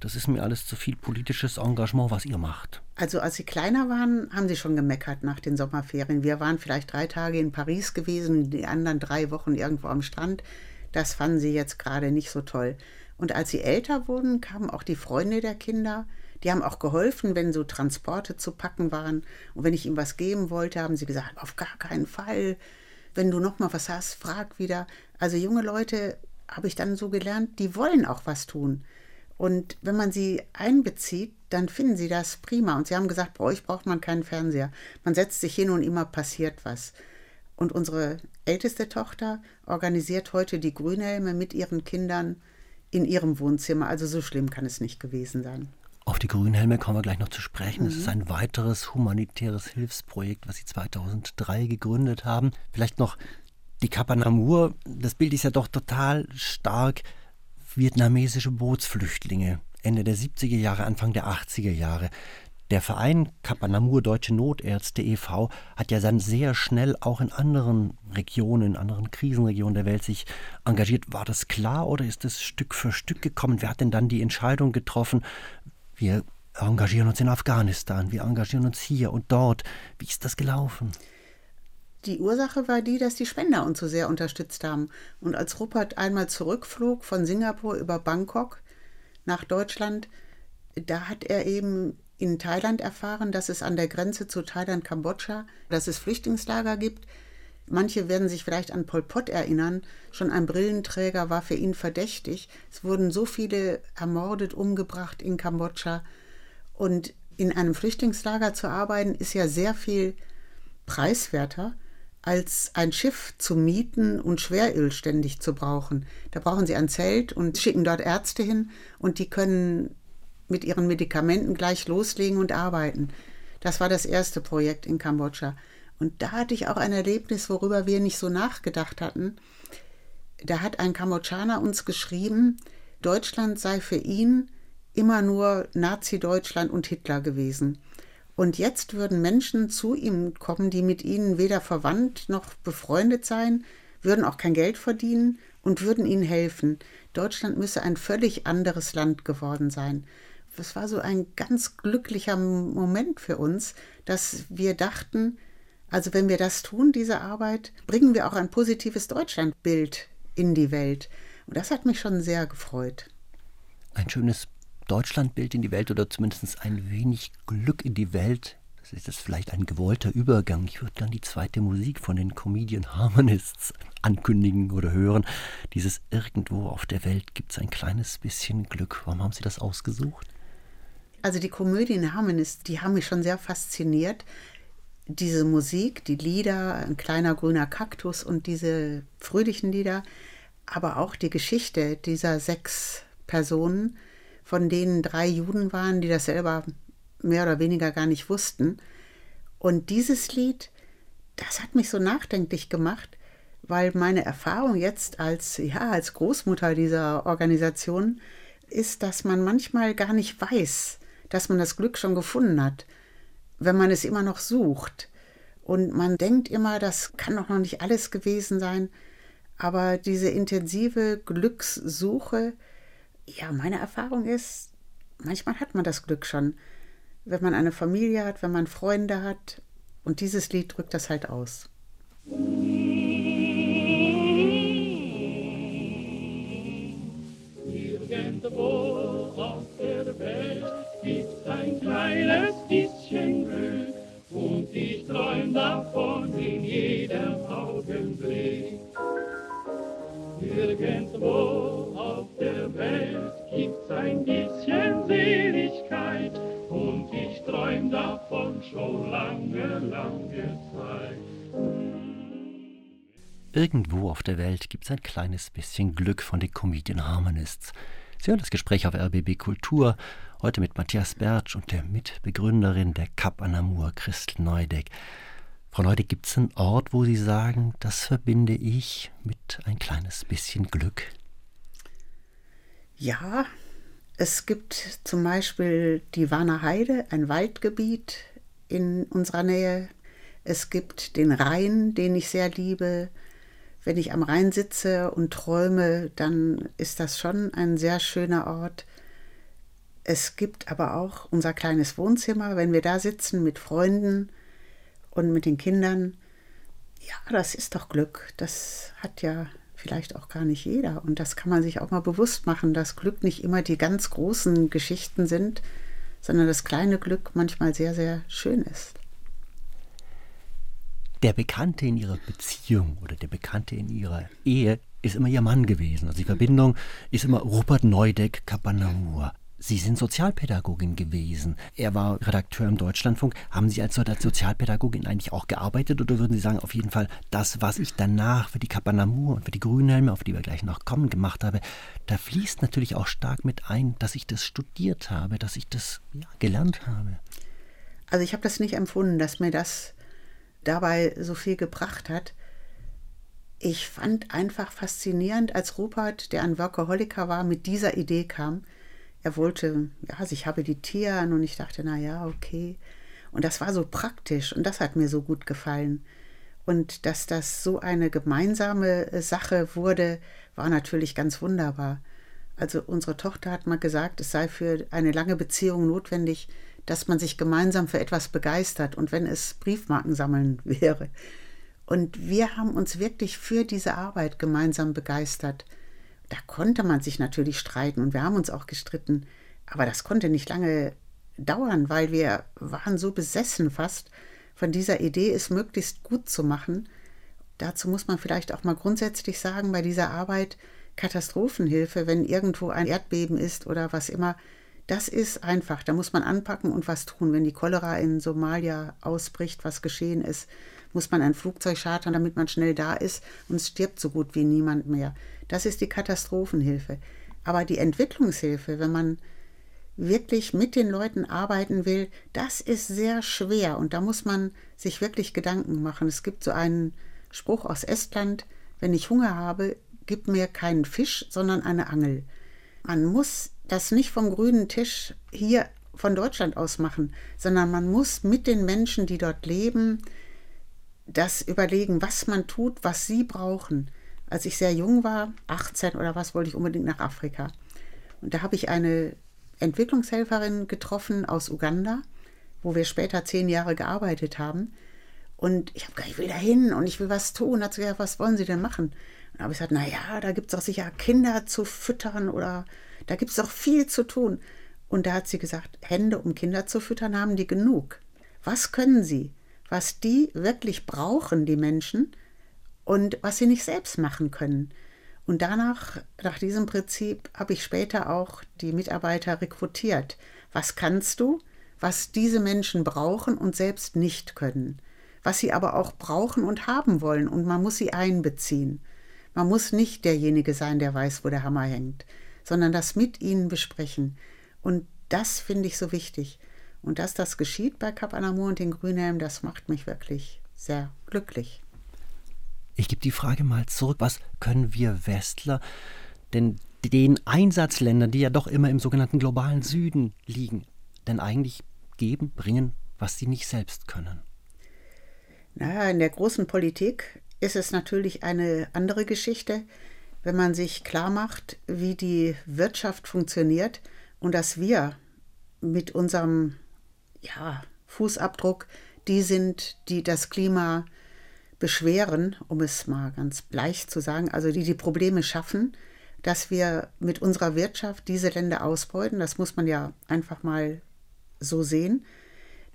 das ist mir alles zu viel politisches Engagement, was ihr macht. Also als sie kleiner waren, haben sie schon gemeckert nach den Sommerferien. Wir waren vielleicht drei Tage in Paris gewesen, die anderen drei Wochen irgendwo am Strand. Das fanden sie jetzt gerade nicht so toll. Und als sie älter wurden, kamen auch die Freunde der Kinder. Die haben auch geholfen, wenn so Transporte zu packen waren. Und wenn ich ihm was geben wollte, haben sie gesagt, auf gar keinen Fall wenn du noch mal was hast, frag wieder. Also junge Leute, habe ich dann so gelernt, die wollen auch was tun. Und wenn man sie einbezieht, dann finden sie das prima. Und sie haben gesagt, bei euch braucht man keinen Fernseher. Man setzt sich hin und immer passiert was. Und unsere älteste Tochter organisiert heute die Grünhelme mit ihren Kindern in ihrem Wohnzimmer. Also so schlimm kann es nicht gewesen sein. Auf die Grünhelme kommen wir gleich noch zu sprechen. Mhm. Es ist ein weiteres humanitäres Hilfsprojekt, was Sie 2003 gegründet haben. Vielleicht noch die Kapanamur. Das Bild ist ja doch total stark. Vietnamesische Bootsflüchtlinge. Ende der 70er Jahre, Anfang der 80er Jahre. Der Verein Kapanamur Deutsche Notärzte e.V. hat ja dann sehr schnell auch in anderen Regionen, in anderen Krisenregionen der Welt sich engagiert. War das klar oder ist es Stück für Stück gekommen? Wer hat denn dann die Entscheidung getroffen? Wir engagieren uns in Afghanistan, wir engagieren uns hier und dort. Wie ist das gelaufen? Die Ursache war die, dass die Spender uns so sehr unterstützt haben. Und als Rupert einmal zurückflog von Singapur über Bangkok nach Deutschland, da hat er eben in Thailand erfahren, dass es an der Grenze zu Thailand, Kambodscha, dass es Flüchtlingslager gibt. Manche werden sich vielleicht an Pol Pot erinnern. Schon ein Brillenträger war für ihn verdächtig. Es wurden so viele ermordet, umgebracht in Kambodscha. Und in einem Flüchtlingslager zu arbeiten, ist ja sehr viel preiswerter, als ein Schiff zu mieten und Schweröl ständig zu brauchen. Da brauchen sie ein Zelt und schicken dort Ärzte hin und die können mit ihren Medikamenten gleich loslegen und arbeiten. Das war das erste Projekt in Kambodscha. Und da hatte ich auch ein Erlebnis, worüber wir nicht so nachgedacht hatten. Da hat ein Kambodschaner uns geschrieben, Deutschland sei für ihn immer nur Nazi-Deutschland und Hitler gewesen. Und jetzt würden Menschen zu ihm kommen, die mit ihnen weder verwandt noch befreundet seien, würden auch kein Geld verdienen und würden ihnen helfen. Deutschland müsse ein völlig anderes Land geworden sein. Das war so ein ganz glücklicher Moment für uns, dass wir dachten, also wenn wir das tun, diese Arbeit, bringen wir auch ein positives Deutschlandbild in die Welt. Und das hat mich schon sehr gefreut. Ein schönes Deutschlandbild in die Welt oder zumindest ein wenig Glück in die Welt. Das ist das vielleicht ein gewollter Übergang. Ich würde dann die zweite Musik von den Comedian Harmonists ankündigen oder hören. Dieses Irgendwo auf der Welt gibt es ein kleines bisschen Glück. Warum haben Sie das ausgesucht? Also die Comedian Harmonists, die haben mich schon sehr fasziniert diese Musik, die Lieder, ein kleiner grüner Kaktus und diese fröhlichen Lieder, aber auch die Geschichte dieser sechs Personen, von denen drei Juden waren, die das selber mehr oder weniger gar nicht wussten. Und dieses Lied, das hat mich so nachdenklich gemacht, weil meine Erfahrung jetzt als, ja, als Großmutter dieser Organisation ist, dass man manchmal gar nicht weiß, dass man das Glück schon gefunden hat wenn man es immer noch sucht. Und man denkt immer, das kann doch noch nicht alles gewesen sein. Aber diese intensive Glückssuche, ja, meine Erfahrung ist, manchmal hat man das Glück schon. Wenn man eine Familie hat, wenn man Freunde hat. Und dieses Lied drückt das halt aus. Irgendwo träum davon in jedem Augenblick. Irgendwo auf der Welt gibt's ein bisschen Seligkeit und ich träum davon schon lange, lange Zeit. Irgendwo auf der Welt gibt es ein kleines bisschen Glück von den Comedian Harmonists. Sie hören das Gespräch auf RBB Kultur, heute mit Matthias Bertsch und der Mitbegründerin der Cap Anamur, Christel Neudeck. Frau Neudeck, gibt es einen Ort, wo Sie sagen, das verbinde ich mit ein kleines bisschen Glück? Ja, es gibt zum Beispiel die Warner Heide, ein Waldgebiet in unserer Nähe. Es gibt den Rhein, den ich sehr liebe wenn ich am Rhein sitze und träume, dann ist das schon ein sehr schöner Ort. Es gibt aber auch unser kleines Wohnzimmer, wenn wir da sitzen mit Freunden und mit den Kindern. Ja, das ist doch Glück. Das hat ja vielleicht auch gar nicht jeder. Und das kann man sich auch mal bewusst machen, dass Glück nicht immer die ganz großen Geschichten sind, sondern das kleine Glück manchmal sehr, sehr schön ist der Bekannte in ihrer Beziehung oder der Bekannte in ihrer Ehe ist immer ihr Mann gewesen. Also die Verbindung ist immer Rupert Neudeck Kapanamur. Sie sind Sozialpädagogin gewesen. Er war Redakteur im Deutschlandfunk. Haben Sie als Sozialpädagogin eigentlich auch gearbeitet oder würden Sie sagen, auf jeden Fall, das, was ich danach für die Kapanamur und für die Grünhelme, auf die wir gleich noch kommen, gemacht habe, da fließt natürlich auch stark mit ein, dass ich das studiert habe, dass ich das ja, gelernt habe. Also ich habe das nicht empfunden, dass mir das dabei so viel gebracht hat. Ich fand einfach faszinierend, als Rupert, der ein Workaholiker war, mit dieser Idee kam. Er wollte, ja, sich habilitieren und ich dachte, na ja, okay. Und das war so praktisch und das hat mir so gut gefallen. Und dass das so eine gemeinsame Sache wurde, war natürlich ganz wunderbar. Also unsere Tochter hat mal gesagt, es sei für eine lange Beziehung notwendig, dass man sich gemeinsam für etwas begeistert und wenn es Briefmarken sammeln wäre. Und wir haben uns wirklich für diese Arbeit gemeinsam begeistert. Da konnte man sich natürlich streiten und wir haben uns auch gestritten, aber das konnte nicht lange dauern, weil wir waren so besessen fast von dieser Idee, es möglichst gut zu machen. Dazu muss man vielleicht auch mal grundsätzlich sagen, bei dieser Arbeit Katastrophenhilfe, wenn irgendwo ein Erdbeben ist oder was immer, das ist einfach. Da muss man anpacken und was tun. Wenn die Cholera in Somalia ausbricht, was geschehen ist, muss man ein Flugzeug chartern, damit man schnell da ist und es stirbt so gut wie niemand mehr. Das ist die Katastrophenhilfe. Aber die Entwicklungshilfe, wenn man wirklich mit den Leuten arbeiten will, das ist sehr schwer und da muss man sich wirklich Gedanken machen. Es gibt so einen Spruch aus Estland, wenn ich Hunger habe, gib mir keinen Fisch, sondern eine Angel. Man muss das nicht vom grünen Tisch hier von Deutschland aus machen, sondern man muss mit den Menschen, die dort leben, das überlegen, was man tut, was sie brauchen. Als ich sehr jung war, 18 oder was, wollte ich unbedingt nach Afrika. Und da habe ich eine Entwicklungshelferin getroffen aus Uganda, wo wir später zehn Jahre gearbeitet haben. Und ich habe gesagt, ich will da hin und ich will was tun. Hat sie gesagt, was wollen Sie denn machen? Und habe ich gesagt, naja, da gibt es doch sicher Kinder zu füttern oder da gibt es auch viel zu tun. Und da hat sie gesagt, Hände, um Kinder zu füttern, haben die genug. Was können sie? Was die wirklich brauchen, die Menschen, und was sie nicht selbst machen können. Und danach, nach diesem Prinzip, habe ich später auch die Mitarbeiter rekrutiert. Was kannst du, was diese Menschen brauchen und selbst nicht können? Was sie aber auch brauchen und haben wollen. Und man muss sie einbeziehen. Man muss nicht derjenige sein, der weiß, wo der Hammer hängt sondern das mit ihnen besprechen. Und das finde ich so wichtig. Und dass das geschieht bei Cap Anamur und den Grünhelm, das macht mich wirklich sehr glücklich. Ich gebe die Frage mal zurück. Was können wir Westler denn den Einsatzländern, die ja doch immer im sogenannten globalen Süden liegen, denn eigentlich geben, bringen, was sie nicht selbst können? Naja, in der großen Politik ist es natürlich eine andere Geschichte wenn man sich klar macht, wie die Wirtschaft funktioniert und dass wir mit unserem ja, Fußabdruck die sind, die das Klima beschweren, um es mal ganz leicht zu sagen, also die die Probleme schaffen, dass wir mit unserer Wirtschaft diese Länder ausbeuten, das muss man ja einfach mal so sehen,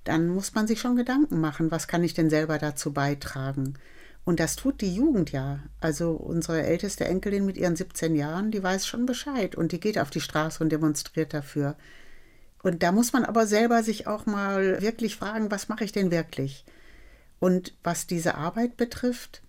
dann muss man sich schon Gedanken machen, was kann ich denn selber dazu beitragen. Und das tut die Jugend ja. Also unsere älteste Enkelin mit ihren 17 Jahren, die weiß schon Bescheid und die geht auf die Straße und demonstriert dafür. Und da muss man aber selber sich auch mal wirklich fragen, was mache ich denn wirklich? Und was diese Arbeit betrifft,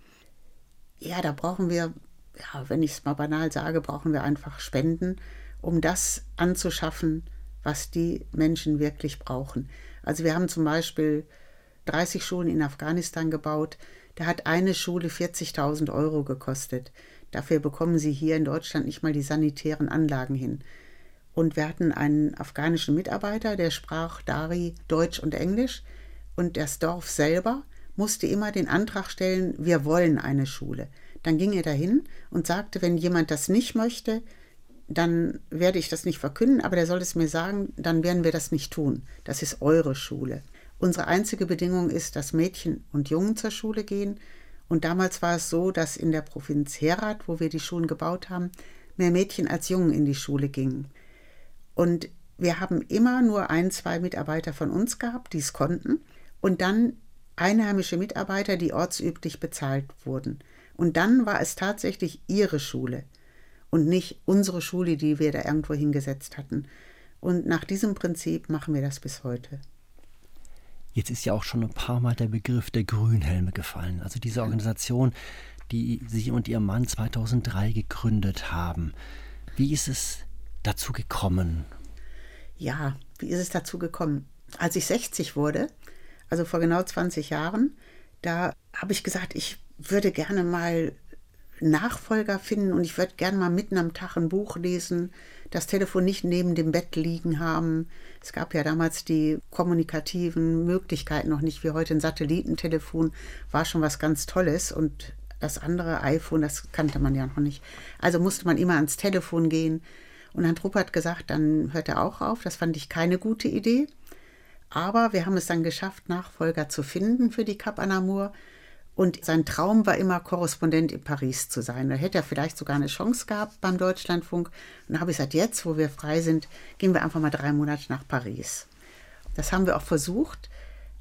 ja, da brauchen wir, ja, wenn ich es mal banal sage, brauchen wir einfach Spenden, um das anzuschaffen, was die Menschen wirklich brauchen. Also wir haben zum Beispiel 30 Schulen in Afghanistan gebaut. Da hat eine Schule 40.000 Euro gekostet. Dafür bekommen sie hier in Deutschland nicht mal die sanitären Anlagen hin. Und wir hatten einen afghanischen Mitarbeiter, der sprach Dari Deutsch und Englisch. Und das Dorf selber musste immer den Antrag stellen, wir wollen eine Schule. Dann ging er dahin und sagte, wenn jemand das nicht möchte, dann werde ich das nicht verkünden, aber der soll es mir sagen, dann werden wir das nicht tun. Das ist eure Schule. Unsere einzige Bedingung ist, dass Mädchen und Jungen zur Schule gehen. Und damals war es so, dass in der Provinz Herat, wo wir die Schulen gebaut haben, mehr Mädchen als Jungen in die Schule gingen. Und wir haben immer nur ein, zwei Mitarbeiter von uns gehabt, die es konnten. Und dann einheimische Mitarbeiter, die ortsüblich bezahlt wurden. Und dann war es tatsächlich ihre Schule und nicht unsere Schule, die wir da irgendwo hingesetzt hatten. Und nach diesem Prinzip machen wir das bis heute. Jetzt ist ja auch schon ein paar Mal der Begriff der Grünhelme gefallen. Also diese Organisation, die Sie und Ihr Mann 2003 gegründet haben. Wie ist es dazu gekommen? Ja, wie ist es dazu gekommen? Als ich 60 wurde, also vor genau 20 Jahren, da habe ich gesagt, ich würde gerne mal Nachfolger finden und ich würde gerne mal mitten am Tag ein Buch lesen, das Telefon nicht neben dem Bett liegen haben. Es gab ja damals die kommunikativen Möglichkeiten noch nicht wie heute. Ein Satellitentelefon war schon was ganz Tolles und das andere iPhone, das kannte man ja noch nicht. Also musste man immer ans Telefon gehen. Und Herrn Trupp hat gesagt, dann hört er auch auf. Das fand ich keine gute Idee. Aber wir haben es dann geschafft, Nachfolger zu finden für die Cap Anamur. Und sein Traum war immer, Korrespondent in Paris zu sein. Da hätte er vielleicht sogar eine Chance gehabt beim Deutschlandfunk. Und da habe ich gesagt, jetzt, wo wir frei sind, gehen wir einfach mal drei Monate nach Paris. Das haben wir auch versucht.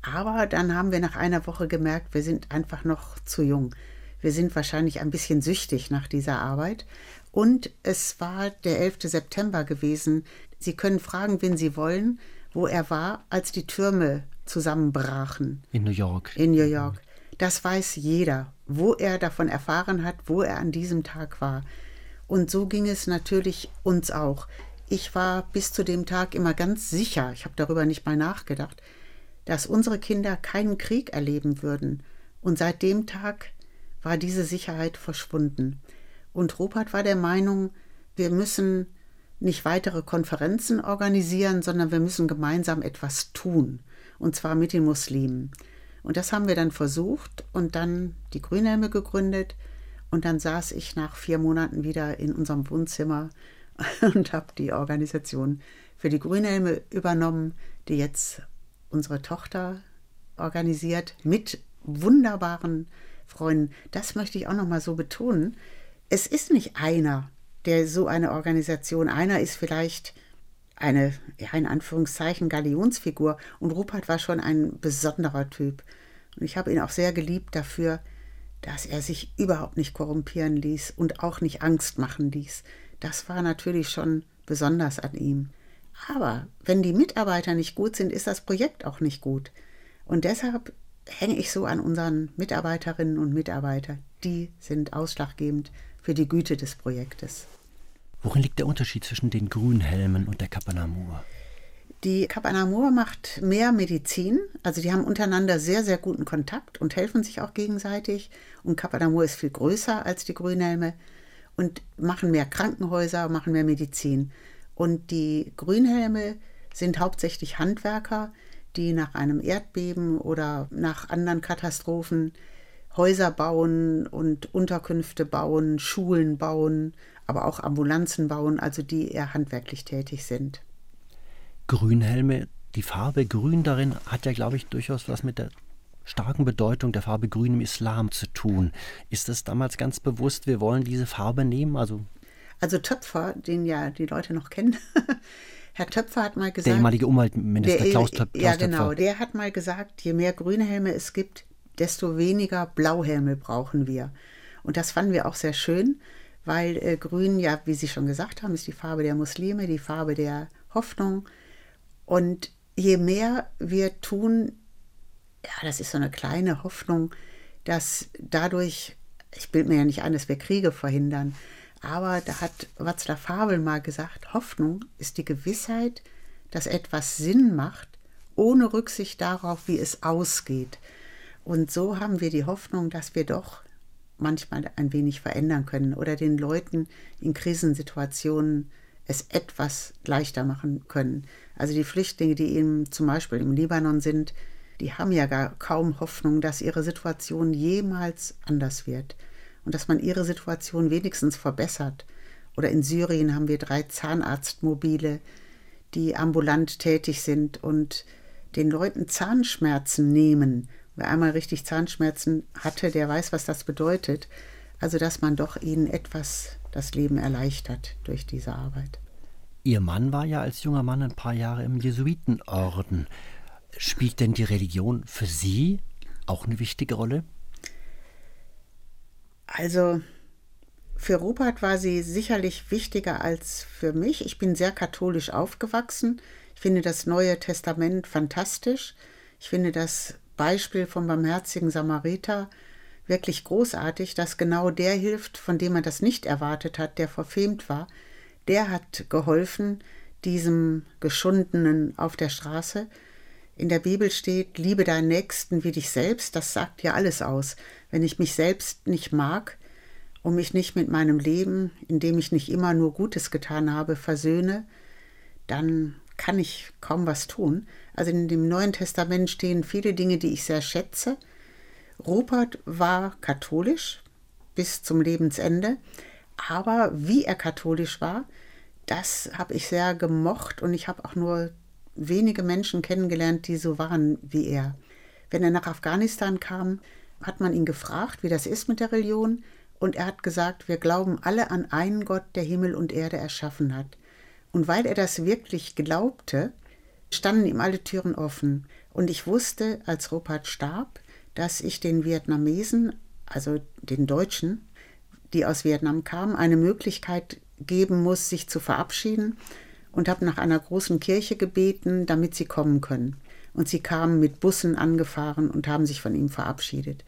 Aber dann haben wir nach einer Woche gemerkt, wir sind einfach noch zu jung. Wir sind wahrscheinlich ein bisschen süchtig nach dieser Arbeit. Und es war der 11. September gewesen. Sie können fragen, wen Sie wollen wo er war, als die Türme zusammenbrachen. In New York. In New York. Das weiß jeder, wo er davon erfahren hat, wo er an diesem Tag war. Und so ging es natürlich uns auch. Ich war bis zu dem Tag immer ganz sicher, ich habe darüber nicht mal nachgedacht, dass unsere Kinder keinen Krieg erleben würden. Und seit dem Tag war diese Sicherheit verschwunden. Und Rupert war der Meinung, wir müssen nicht weitere Konferenzen organisieren, sondern wir müssen gemeinsam etwas tun. Und zwar mit den Muslimen. Und das haben wir dann versucht und dann die Grünhelme gegründet. Und dann saß ich nach vier Monaten wieder in unserem Wohnzimmer und habe die Organisation für die Grünhelme übernommen, die jetzt unsere Tochter organisiert mit wunderbaren Freunden. Das möchte ich auch noch mal so betonen. Es ist nicht einer, der so eine Organisation, einer ist vielleicht eine, ja, in Anführungszeichen, Galionsfigur und Rupert war schon ein besonderer Typ. Und ich habe ihn auch sehr geliebt dafür, dass er sich überhaupt nicht korrumpieren ließ und auch nicht Angst machen ließ. Das war natürlich schon besonders an ihm. Aber wenn die Mitarbeiter nicht gut sind, ist das Projekt auch nicht gut. Und deshalb hänge ich so an unseren Mitarbeiterinnen und Mitarbeitern. Die sind ausschlaggebend für die Güte des Projektes. Worin liegt der Unterschied zwischen den Grünhelmen und der Kapanamur? Die Kapanamur macht mehr Medizin, also die haben untereinander sehr, sehr guten Kontakt und helfen sich auch gegenseitig. Und Kapanamur ist viel größer als die Grünhelme und machen mehr Krankenhäuser, machen mehr Medizin. Und die Grünhelme sind hauptsächlich Handwerker, die nach einem Erdbeben oder nach anderen Katastrophen Häuser bauen und Unterkünfte bauen, Schulen bauen, aber auch Ambulanzen bauen, also die eher handwerklich tätig sind. Grünhelme, die Farbe Grün darin hat ja, glaube ich, durchaus was mit der starken Bedeutung der Farbe Grün im Islam zu tun. Ist das damals ganz bewusst, wir wollen diese Farbe nehmen? Also, also Töpfer, den ja die Leute noch kennen. Herr Töpfer hat mal gesagt. Der ehemalige Umweltminister der, Klaus, Klaus Ja, genau. Der hat mal gesagt, je mehr grüne Helme es gibt, desto weniger Blauhelme brauchen wir. Und das fanden wir auch sehr schön, weil äh, Grün ja, wie Sie schon gesagt haben, ist die Farbe der Muslime, die Farbe der Hoffnung. Und je mehr wir tun, ja, das ist so eine kleine Hoffnung, dass dadurch ich bilde mir ja nicht ein, dass wir Kriege verhindern. Aber da hat Václav Havel mal gesagt, Hoffnung ist die Gewissheit, dass etwas Sinn macht, ohne Rücksicht darauf, wie es ausgeht. Und so haben wir die Hoffnung, dass wir doch manchmal ein wenig verändern können oder den Leuten in Krisensituationen es etwas leichter machen können. Also die Flüchtlinge, die eben zum Beispiel im Libanon sind, die haben ja gar kaum Hoffnung, dass ihre Situation jemals anders wird und dass man ihre Situation wenigstens verbessert. Oder in Syrien haben wir drei Zahnarztmobile, die ambulant tätig sind und den Leuten Zahnschmerzen nehmen. Wer einmal richtig Zahnschmerzen hatte, der weiß, was das bedeutet. Also, dass man doch ihnen etwas das Leben erleichtert durch diese Arbeit. Ihr Mann war ja als junger Mann ein paar Jahre im Jesuitenorden. Spielt denn die Religion für Sie auch eine wichtige Rolle? Also für Rupert war sie sicherlich wichtiger als für mich. Ich bin sehr katholisch aufgewachsen. Ich finde das Neue Testament fantastisch. Ich finde das Beispiel vom barmherzigen Samariter wirklich großartig, dass genau der hilft, von dem man das nicht erwartet hat, der verfemt war. Der hat geholfen, diesem Geschundenen auf der Straße. In der Bibel steht, liebe deinen Nächsten wie dich selbst. Das sagt ja alles aus. Wenn ich mich selbst nicht mag und mich nicht mit meinem Leben, in dem ich nicht immer nur Gutes getan habe, versöhne, dann kann ich kaum was tun. Also in dem Neuen Testament stehen viele Dinge, die ich sehr schätze. Rupert war katholisch bis zum Lebensende, aber wie er katholisch war, das habe ich sehr gemocht und ich habe auch nur wenige Menschen kennengelernt, die so waren wie er. Wenn er nach Afghanistan kam, hat man ihn gefragt, wie das ist mit der Religion, und er hat gesagt, wir glauben alle an einen Gott, der Himmel und Erde erschaffen hat. Und weil er das wirklich glaubte, standen ihm alle Türen offen. Und ich wusste, als Rupert starb, dass ich den Vietnamesen, also den Deutschen, die aus Vietnam kamen, eine Möglichkeit geben muss, sich zu verabschieden und habe nach einer großen Kirche gebeten, damit sie kommen können. Und sie kamen mit Bussen angefahren und haben sich von ihm verabschiedet.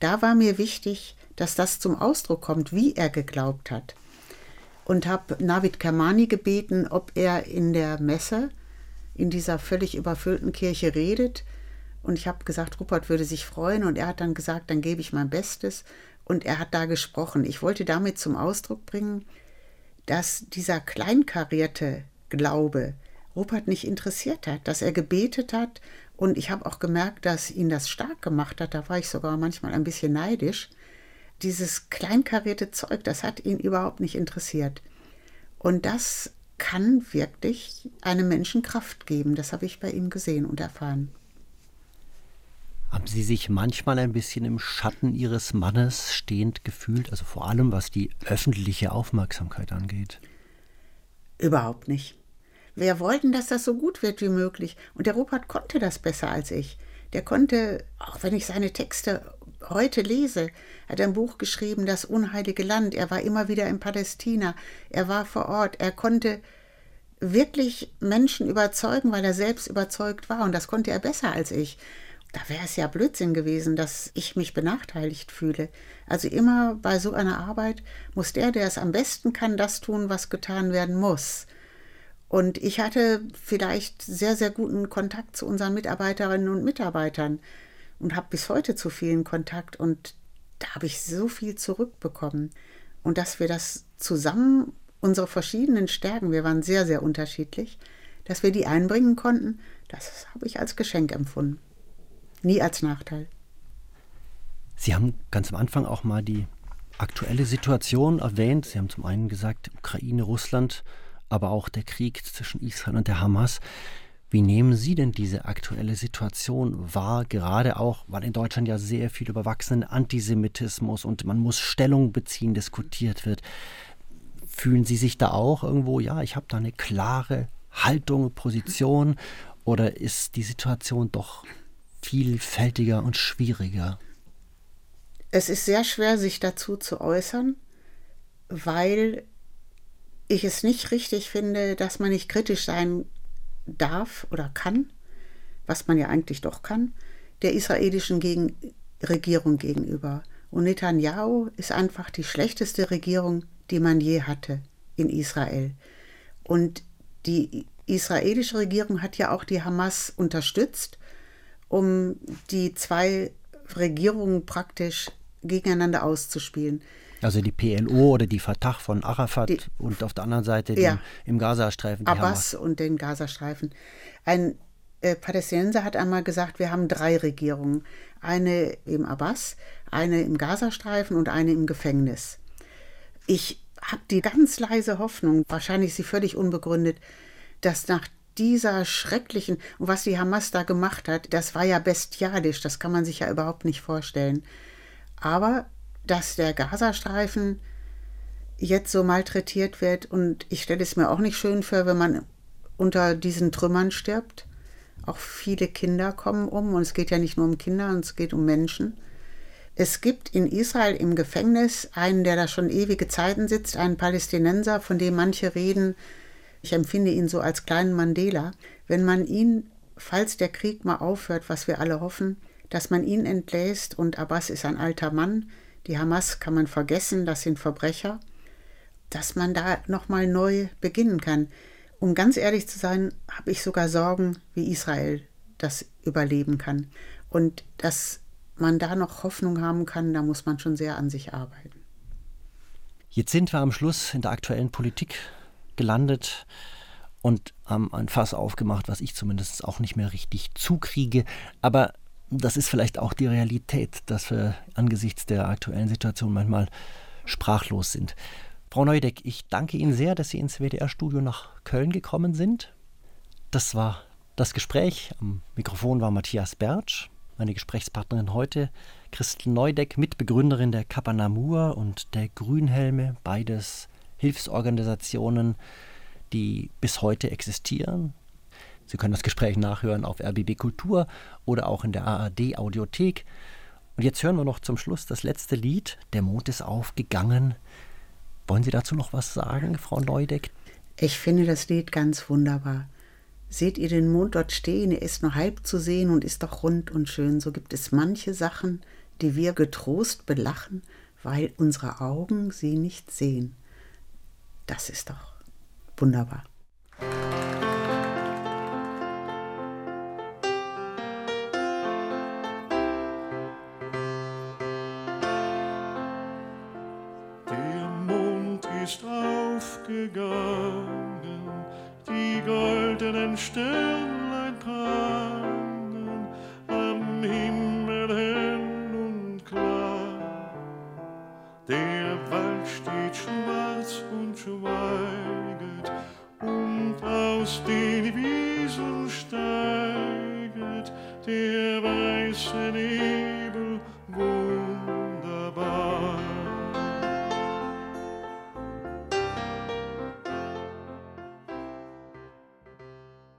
Da war mir wichtig, dass das zum Ausdruck kommt, wie er geglaubt hat und habe Navid Kermani gebeten, ob er in der Messe in dieser völlig überfüllten Kirche redet. Und ich habe gesagt, Rupert würde sich freuen. Und er hat dann gesagt, dann gebe ich mein Bestes. Und er hat da gesprochen. Ich wollte damit zum Ausdruck bringen, dass dieser kleinkarierte Glaube Rupert nicht interessiert hat, dass er gebetet hat. Und ich habe auch gemerkt, dass ihn das stark gemacht hat. Da war ich sogar manchmal ein bisschen neidisch dieses kleinkarierte Zeug, das hat ihn überhaupt nicht interessiert. Und das kann wirklich einem Menschen Kraft geben. Das habe ich bei ihm gesehen und erfahren. Haben Sie sich manchmal ein bisschen im Schatten Ihres Mannes stehend gefühlt, also vor allem was die öffentliche Aufmerksamkeit angeht? Überhaupt nicht. Wir wollten, dass das so gut wird wie möglich. Und der Rupert konnte das besser als ich. Der konnte, auch wenn ich seine Texte heute lese. Er hat ein Buch geschrieben, Das unheilige Land. Er war immer wieder in Palästina. Er war vor Ort. Er konnte wirklich Menschen überzeugen, weil er selbst überzeugt war. Und das konnte er besser als ich. Da wäre es ja Blödsinn gewesen, dass ich mich benachteiligt fühle. Also immer bei so einer Arbeit muss der, der es am besten kann, das tun, was getan werden muss. Und ich hatte vielleicht sehr, sehr guten Kontakt zu unseren Mitarbeiterinnen und Mitarbeitern und habe bis heute zu vielen Kontakt und da habe ich so viel zurückbekommen. Und dass wir das zusammen, unsere verschiedenen Stärken, wir waren sehr, sehr unterschiedlich, dass wir die einbringen konnten, das habe ich als Geschenk empfunden. Nie als Nachteil. Sie haben ganz am Anfang auch mal die aktuelle Situation erwähnt. Sie haben zum einen gesagt, Ukraine, Russland, aber auch der Krieg zwischen Israel und der Hamas. Wie nehmen Sie denn diese aktuelle Situation wahr, gerade auch, weil in Deutschland ja sehr viel über wachsenden Antisemitismus und man muss Stellung beziehen diskutiert wird? Fühlen Sie sich da auch irgendwo, ja, ich habe da eine klare Haltung, Position oder ist die Situation doch vielfältiger und schwieriger? Es ist sehr schwer, sich dazu zu äußern, weil ich es nicht richtig finde, dass man nicht kritisch sein darf oder kann, was man ja eigentlich doch kann, der israelischen Gegen Regierung gegenüber. Und Netanyahu ist einfach die schlechteste Regierung, die man je hatte in Israel. Und die israelische Regierung hat ja auch die Hamas unterstützt, um die zwei Regierungen praktisch gegeneinander auszuspielen. Also die PLO oder die Fatah von Arafat die, und auf der anderen Seite ja, im Gazastreifen. Abbas Hamas. und den Gazastreifen. Ein äh, Palästinenser hat einmal gesagt, wir haben drei Regierungen. Eine im Abbas, eine im Gazastreifen und eine im Gefängnis. Ich habe die ganz leise Hoffnung, wahrscheinlich sie völlig unbegründet, dass nach dieser schrecklichen, und was die Hamas da gemacht hat, das war ja bestialisch, das kann man sich ja überhaupt nicht vorstellen. Aber dass der Gazastreifen jetzt so malträtiert wird und ich stelle es mir auch nicht schön vor, wenn man unter diesen Trümmern stirbt. Auch viele Kinder kommen um und es geht ja nicht nur um Kinder, es geht um Menschen. Es gibt in Israel im Gefängnis einen, der da schon ewige Zeiten sitzt, einen Palästinenser, von dem manche reden, ich empfinde ihn so als kleinen Mandela. Wenn man ihn, falls der Krieg mal aufhört, was wir alle hoffen, dass man ihn entlässt und Abbas ist ein alter Mann, die Hamas kann man vergessen, das sind Verbrecher, dass man da nochmal neu beginnen kann. Um ganz ehrlich zu sein, habe ich sogar Sorgen, wie Israel das überleben kann. Und dass man da noch Hoffnung haben kann, da muss man schon sehr an sich arbeiten. Jetzt sind wir am Schluss in der aktuellen Politik gelandet und haben ein Fass aufgemacht, was ich zumindest auch nicht mehr richtig zukriege. Aber das ist vielleicht auch die Realität, dass wir angesichts der aktuellen Situation manchmal sprachlos sind. Frau Neudeck, ich danke Ihnen sehr, dass Sie ins WDR-Studio nach Köln gekommen sind. Das war das Gespräch. Am Mikrofon war Matthias Bertsch, meine Gesprächspartnerin heute, Christel Neudeck, Mitbegründerin der Kapanamur und der Grünhelme, beides Hilfsorganisationen, die bis heute existieren, Sie können das Gespräch nachhören auf RBB Kultur oder auch in der ARD Audiothek. Und jetzt hören wir noch zum Schluss das letzte Lied. Der Mond ist aufgegangen. Wollen Sie dazu noch was sagen, Frau Neudeck? Ich finde das Lied ganz wunderbar. Seht ihr den Mond dort stehen? Er ist nur halb zu sehen und ist doch rund und schön. So gibt es manche Sachen, die wir getrost belachen, weil unsere Augen sie nicht sehen. Das ist doch wunderbar.